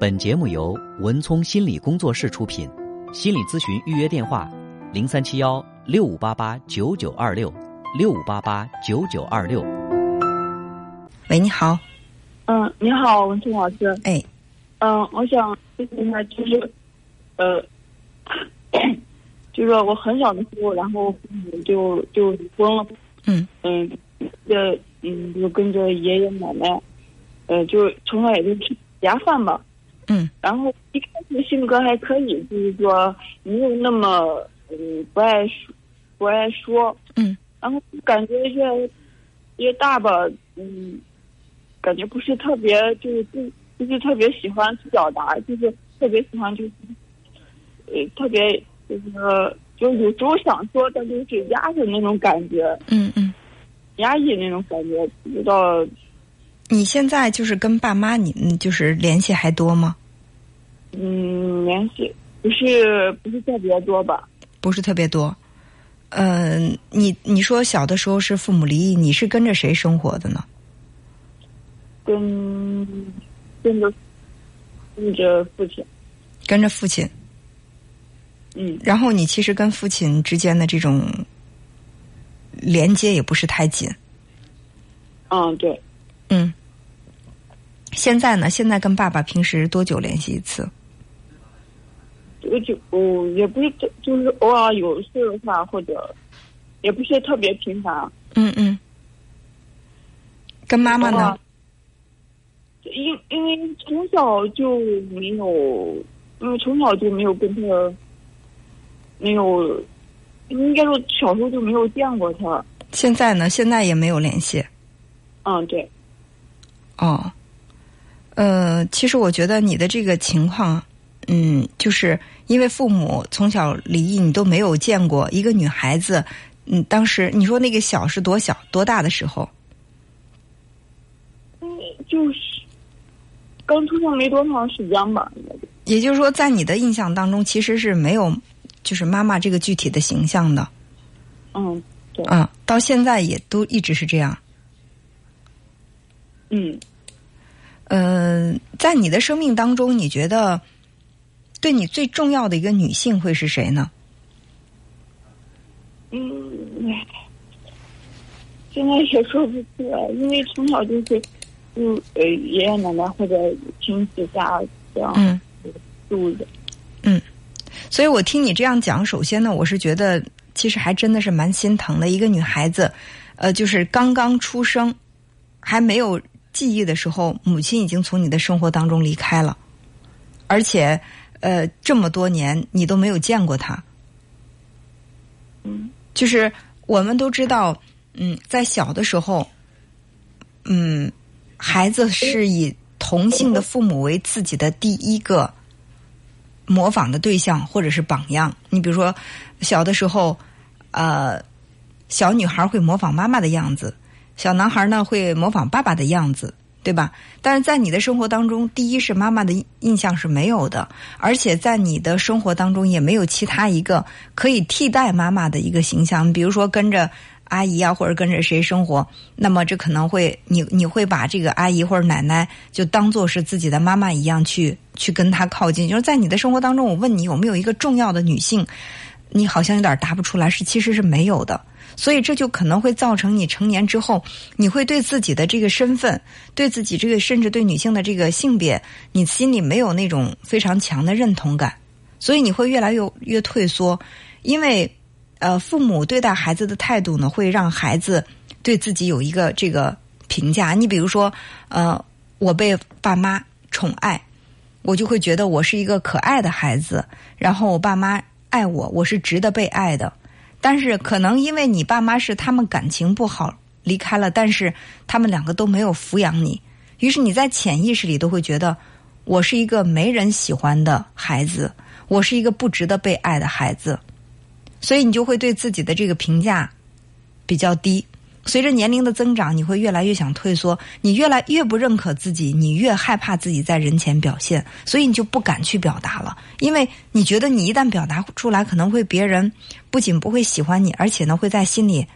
本节目由文聪心理工作室出品，心理咨询预约电话：零三七幺六五八八九九二六六五八八九九二六。喂，你好。嗯，你好，文聪老师。哎，嗯，我想咨询一下，就是，呃，就是我很小的时候，然后父母就就离婚了。嗯嗯，这嗯，就跟着爷爷奶奶，呃，就从小也就吃家饭吧。嗯。然后一开始性格还可以，就是说没有那么嗯不爱说不爱说，嗯。然后感觉越越大吧，嗯，感觉不是特别就是不不是特别喜欢去表达，就是特别喜欢就是呃特别就是就有时候想说，但就是压着那种感觉，嗯嗯。压抑那种感觉，不知道你现在就是跟爸妈，你嗯就是联系还多吗？嗯联系不是不是特别多吧？不是特别多。嗯、你你说小的时候是父母离异，你是跟着谁生活的呢？跟跟着跟着父亲，跟着父亲，嗯然后你其实跟父亲之间的这种连接也不是太紧。嗯对，嗯。现在呢？现在跟爸爸平时多久联系一次？这个就哦也不是特就是偶尔有事的话，或者也不是特别频繁。嗯嗯。跟妈妈呢？因因为从小就没有，因为从小就没有跟他，没有，应该说小时候就没有见过他。现在呢？现在也没有联系。嗯，对，哦，呃，其实我觉得你的这个情况，嗯，就是因为父母从小离异，你都没有见过一个女孩子，嗯，当时你说那个小是多小多大的时候？嗯，就是刚出生没多长时间吧，也就是说，在你的印象当中，其实是没有就是妈妈这个具体的形象的，嗯，对，嗯，到现在也都一直是这样。嗯。嗯、在你的生命当中，你觉得对你最重要的一个女性会是谁呢？嗯，唉，现在也说不出来，因为从小就是，就呃爷爷奶奶或者亲戚家这样嗯。住的。所以我听你这样讲，首先呢，我是觉得其实还真的是蛮心疼的。一个女孩子，呃，就是刚刚出生，还没有记忆的时候，母亲已经从你的生活当中离开了，而且，呃，这么多年你都没有见过她。嗯就是我们都知道，嗯，在小的时候，嗯，孩子是以同性的父母为自己的第一个模仿的对象或者是榜样。你比如说，小的时候，呃，小女孩会模仿妈妈的样子，小男孩呢会模仿爸爸的样子。对吧？但是在你的生活当中，第一是妈妈的印象是没有的，而且在你的生活当中也没有其他一个可以替代妈妈的一个形象。比如说跟着阿姨啊，或者跟着谁生活，那么这可能会你你会把这个阿姨或者奶奶就当做是自己的妈妈一样去去跟她靠近。就是在你的生活当中，我问你有没有一个重要的女性，你好像有点答不出来，是其实是没有的。所以这就可能会造成你成年之后，你会对自己的这个身份，对自己这个甚至对女性的这个性别，你心里没有那种非常强的认同感，所以你会越来越越退缩，因为呃，父母对待孩子的态度呢，会让孩子对自己有一个这个评价。你比如说，呃，我被爸妈宠爱，我就会觉得我是一个可爱的孩子，然后我爸妈爱我，我是值得被爱的。但是可能因为你爸妈是他们感情不好离开了，但是他们两个都没有抚养你，于是你在潜意识里都会觉得我是一个没人喜欢的孩子，我是一个不值得被爱的孩子，所以你就会对自己的这个评价比较低。随着年龄的增长，你会越来越想退缩，你越来越不认可自己，你越害怕自己在人前表现，所以你就不敢去表达了，因为你觉得你一旦表达出来，可能会别人不仅不会喜欢你，而且呢会在心里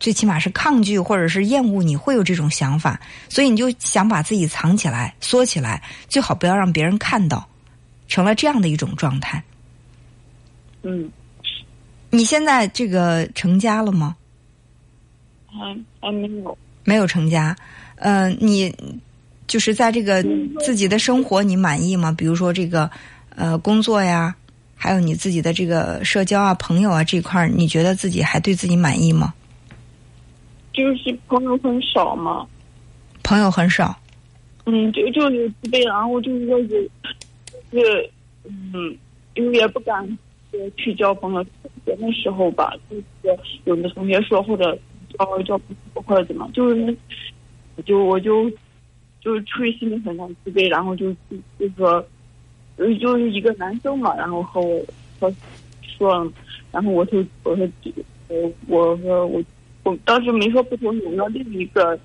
最起码是抗拒或者是厌恶你，会有这种想法，所以你就想把自己藏起来、缩起来，最好不要让别人看到，成了这样的一种状态。嗯，你现在这个成家了吗？还还没有。没有成家，呃，你就是在这个自己的生活，你满意吗？比如说这个呃工作呀，还有你自己的这个社交啊、朋友啊这块儿，你觉得自己还对自己满意吗？就是朋友很少嘛，朋友很少，嗯，就就有自卑，然后就是说有，就是嗯，因为也不敢去交朋友，的时候吧，就是有的同学说或者交交朋友或者怎么，就是就我就就是出于心里很自卑，然后就就说，就是一个男生嘛，然后和我说说，然后我就我说我我说我。我当时没说不同意，我说另一个，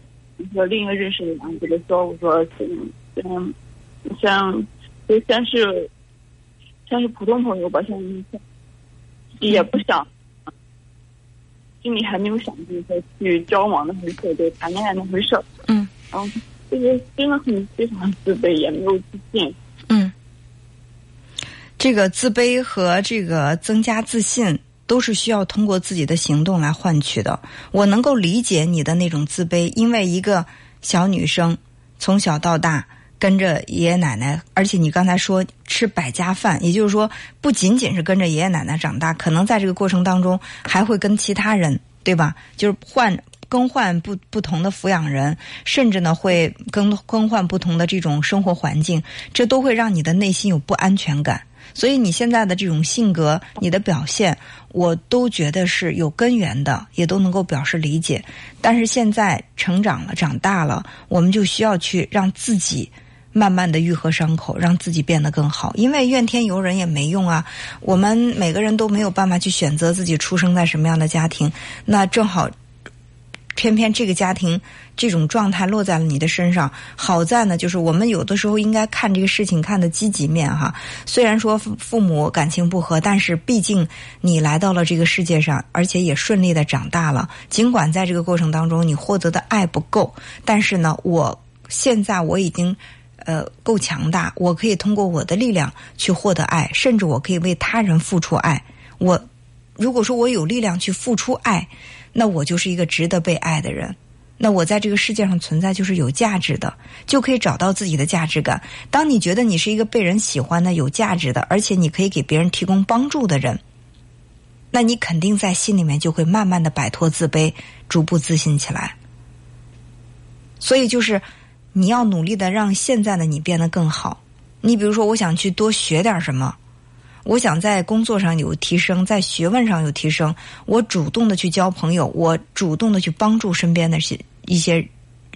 说另一个认识的人跟他说，我说嗯嗯，像就先是，先是普通朋友吧，像也不想，心里还没有想就是说去交往那回事，对谈恋爱那回事。嗯。然后就是真的很非常自卑，也没有自信。嗯。这个自卑和这个增加自信。都是需要通过自己的行动来换取的。我能够理解你的那种自卑，因为一个小女生从小到大跟着爷爷奶奶，而且你刚才说吃百家饭，也就是说不仅仅是跟着爷爷奶奶长大，可能在这个过程当中还会跟其他人，对吧？就是换更换不不同的抚养人，甚至呢会更更换不同的这种生活环境，这都会让你的内心有不安全感。所以你现在的这种性格，你的表现，我都觉得是有根源的，也都能够表示理解。但是现在成长了，长大了，我们就需要去让自己慢慢的愈合伤口，让自己变得更好。因为怨天尤人也没用啊，我们每个人都没有办法去选择自己出生在什么样的家庭，那正好。偏偏这个家庭这种状态落在了你的身上，好在呢，就是我们有的时候应该看这个事情看的积极面哈。虽然说父母感情不和，但是毕竟你来到了这个世界上，而且也顺利的长大了。尽管在这个过程当中你获得的爱不够，但是呢，我现在我已经呃够强大，我可以通过我的力量去获得爱，甚至我可以为他人付出爱。我如果说我有力量去付出爱。那我就是一个值得被爱的人，那我在这个世界上存在就是有价值的，就可以找到自己的价值感。当你觉得你是一个被人喜欢的、有价值的，而且你可以给别人提供帮助的人，那你肯定在心里面就会慢慢的摆脱自卑，逐步自信起来。所以就是你要努力的让现在的你变得更好。你比如说，我想去多学点什么。我想在工作上有提升，在学问上有提升。我主动的去交朋友，我主动的去帮助身边的些一些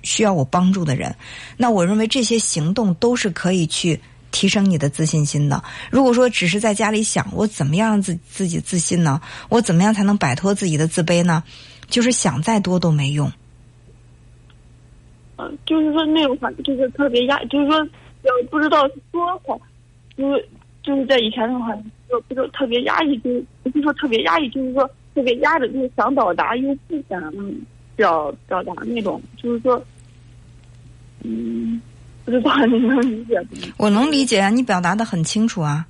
需要我帮助的人。那我认为这些行动都是可以去提升你的自信心的。如果说只是在家里想我怎么样让自自己自信呢？我怎么样才能摆脱自己的自卑呢？就是想再多都没用。嗯，就是说那种话，就是特别压，就是说呃不知道说好，就是。就是在以前的话，就不是特别压抑，就不是说特别压抑，就是说特别压着，就是想表达又不想表表达那种，就是说，嗯，不知道 你能理解不？我能理解啊，你表达的很清楚啊，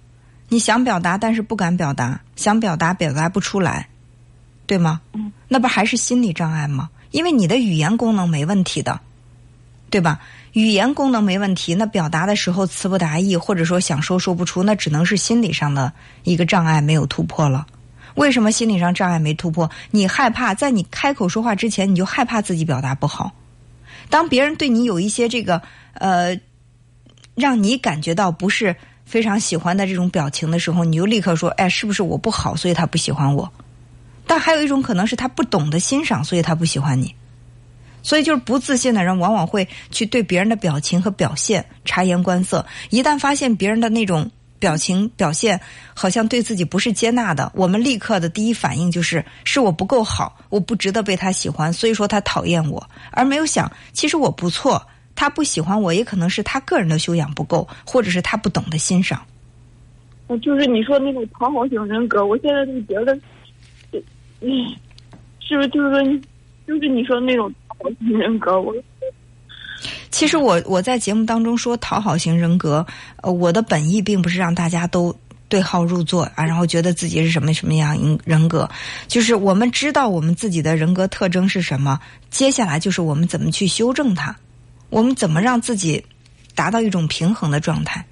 你想表达但是不敢表达，想表达表达不出来，对吗？嗯，那不还是心理障碍吗？因为你的语言功能没问题的，对吧？语言功能没问题，那表达的时候词不达意，或者说想说说不出，那只能是心理上的一个障碍没有突破了。为什么心理上障碍没突破？你害怕在你开口说话之前，你就害怕自己表达不好。当别人对你有一些这个呃，让你感觉到不是非常喜欢的这种表情的时候，你就立刻说：“哎，是不是我不好，所以他不喜欢我？”但还有一种可能是他不懂得欣赏，所以他不喜欢你。所以，就是不自信的人，往往会去对别人的表情和表现察言观色。一旦发现别人的那种表情表现好像对自己不是接纳的，我们立刻的第一反应就是是我不够好，我不值得被他喜欢，所以说他讨厌我，而没有想其实我不错，他不喜欢我也可能是他个人的修养不够，或者是他不懂得欣赏。就是你说那种讨好型人格，我现在就觉得，嗯，是不是就是说？就是你说那种讨型人格，我其实我我在节目当中说讨好型人格，呃，我的本意并不是让大家都对号入座啊，然后觉得自己是什么什么样人人格，就是我们知道我们自己的人格特征是什么，接下来就是我们怎么去修正它，我们怎么让自己达到一种平衡的状态，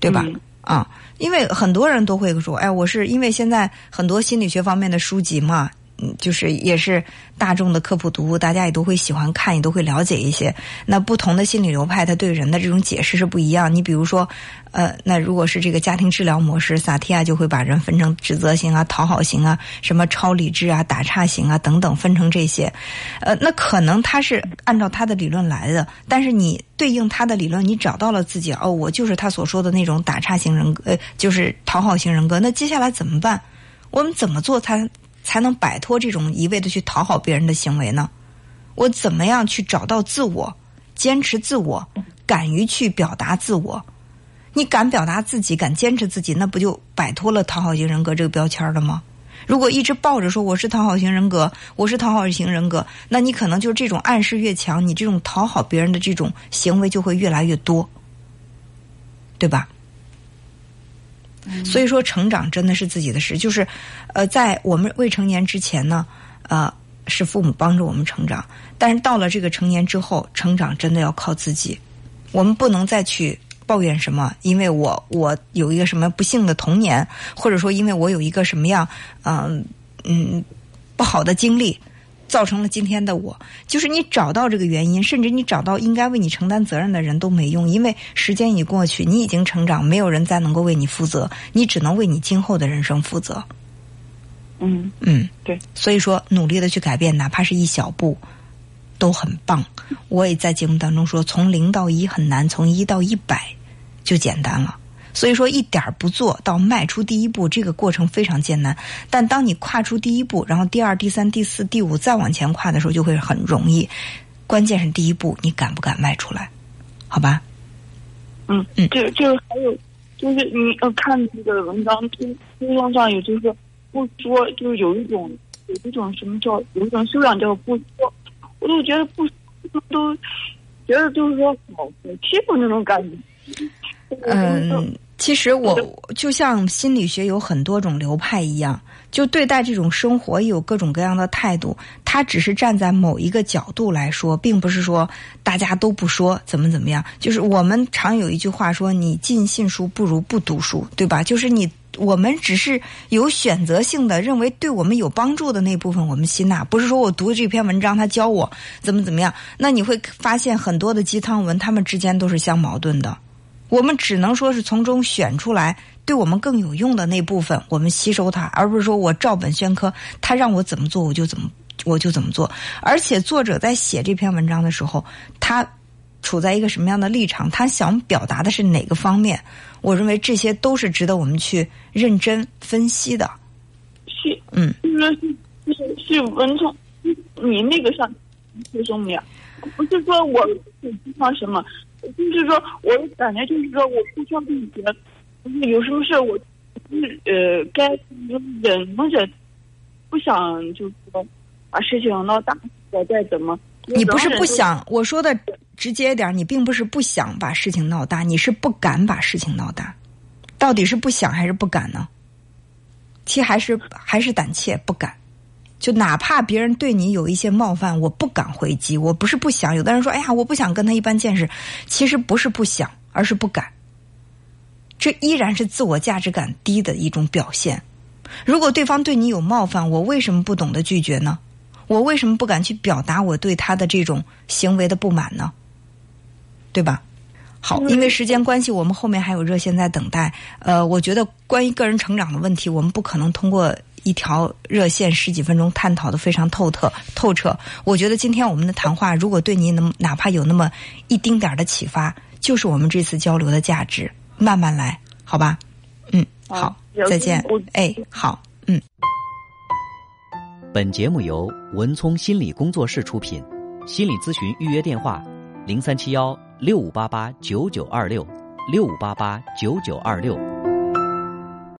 对吧？嗯啊，因为很多人都会说，哎，我是因为现在很多心理学方面的书籍嘛，嗯，就是也是大众的科普读物，大家也都会喜欢看，也都会了解一些。那不同的心理流派，他对人的这种解释是不一样。你比如说，呃，那如果是这个家庭治疗模式，萨提亚就会把人分成指责型啊、讨好型啊、什么超理智啊、打岔型啊等等，分成这些。呃，那可能他是按照他的理论来的，但是你对应他的理论，你找到了自己哦，我就是他所说的那种打岔型人格，呃，就是讨好型人格。那接下来怎么办？我们怎么做才才能摆脱这种一味的去讨好别人的行为呢？我怎么样去找到自我，坚持自我，敢于去表达自我？你敢表达自己，敢坚持自己，那不就摆脱了讨好型人格这个标签了吗？如果一直抱着说我是讨好型人格，我是讨好型人格，那你可能就这种暗示越强，你这种讨好别人的这种行为就会越来越多，对吧？所以说，成长真的是自己的事。就是，呃，在我们未成年之前呢，呃，是父母帮助我们成长；但是到了这个成年之后，成长真的要靠自己。我们不能再去抱怨什么，因为我我有一个什么不幸的童年，或者说因为我有一个什么样嗯嗯不好的经历，造成了今天的我。就是你找到这个原因，甚至你找到应该为你承担责任的人都没用，因为时间已过去，你已经成长，没有人再能够为你负责，你只能为你今后的人生负责。嗯嗯，对，所以说努力的去改变，哪怕是一小步，都很棒。我也在节目当中说，从零到一很难，从一到一百就简单了。所以说，一点儿不做到迈出第一步，这个过程非常艰难。但当你跨出第一步，然后第二、第三、第四、第五再往前跨的时候，就会很容易。关键是第一步，你敢不敢迈出来？好吧？嗯嗯就就是还有就是你呃看这个文章推推送上有就是不说，就是有一种有一种什么叫有一种修养叫不说，我都觉得不说都觉得就是说好好欺负那种感觉。嗯，其实我就像心理学有很多种流派一样，就对待这种生活有各种各样的态度。他只是站在某一个角度来说，并不是说大家都不说怎么怎么样。就是我们常有一句话说：“你尽信书不如不读书”，对吧？就是你我们只是有选择性的认为对我们有帮助的那部分我们吸纳，不是说我读这篇文章他教我怎么怎么样。那你会发现很多的鸡汤文，他们之间都是相矛盾的。我们只能说是从中选出来对我们更有用的那部分，我们吸收它，而不是说我照本宣科，他让我怎么做我就怎么我就怎么做。而且作者在写这篇文章的时候，他处在一个什么样的立场，他想表达的是哪个方面？我认为这些都是值得我们去认真分析的。是，嗯，就是说是是是文聪，你那个上说什么呀？不是说我不上什么，就是说我感觉就是说我互相理解，就是有什么事我就是呃该忍能忍，不想就是说把事情闹大，我再怎么。你不是不想，我说的直接一点，你并不是不想把事情闹大，你是不敢把事情闹大。到底是不想还是不敢呢？其实还是还是胆怯，不敢。就哪怕别人对你有一些冒犯，我不敢回击。我不是不想，有的人说：“哎呀，我不想跟他一般见识。”其实不是不想，而是不敢。这依然是自我价值感低的一种表现。如果对方对你有冒犯，我为什么不懂得拒绝呢？我为什么不敢去表达我对他的这种行为的不满呢？对吧？好，因为时间关系，我们后面还有热线在等待。呃，我觉得关于个人成长的问题，我们不可能通过一条热线十几分钟探讨的非常透彻透彻。我觉得今天我们的谈话，如果对您能哪怕有那么一丁点儿的启发，就是我们这次交流的价值。慢慢来，好吧？嗯，好好，再见我。哎，好，嗯。本节目由文聪心理工作室出品，心理咨询预约电话：零三七幺六五八八九九二六六五八八九九二六。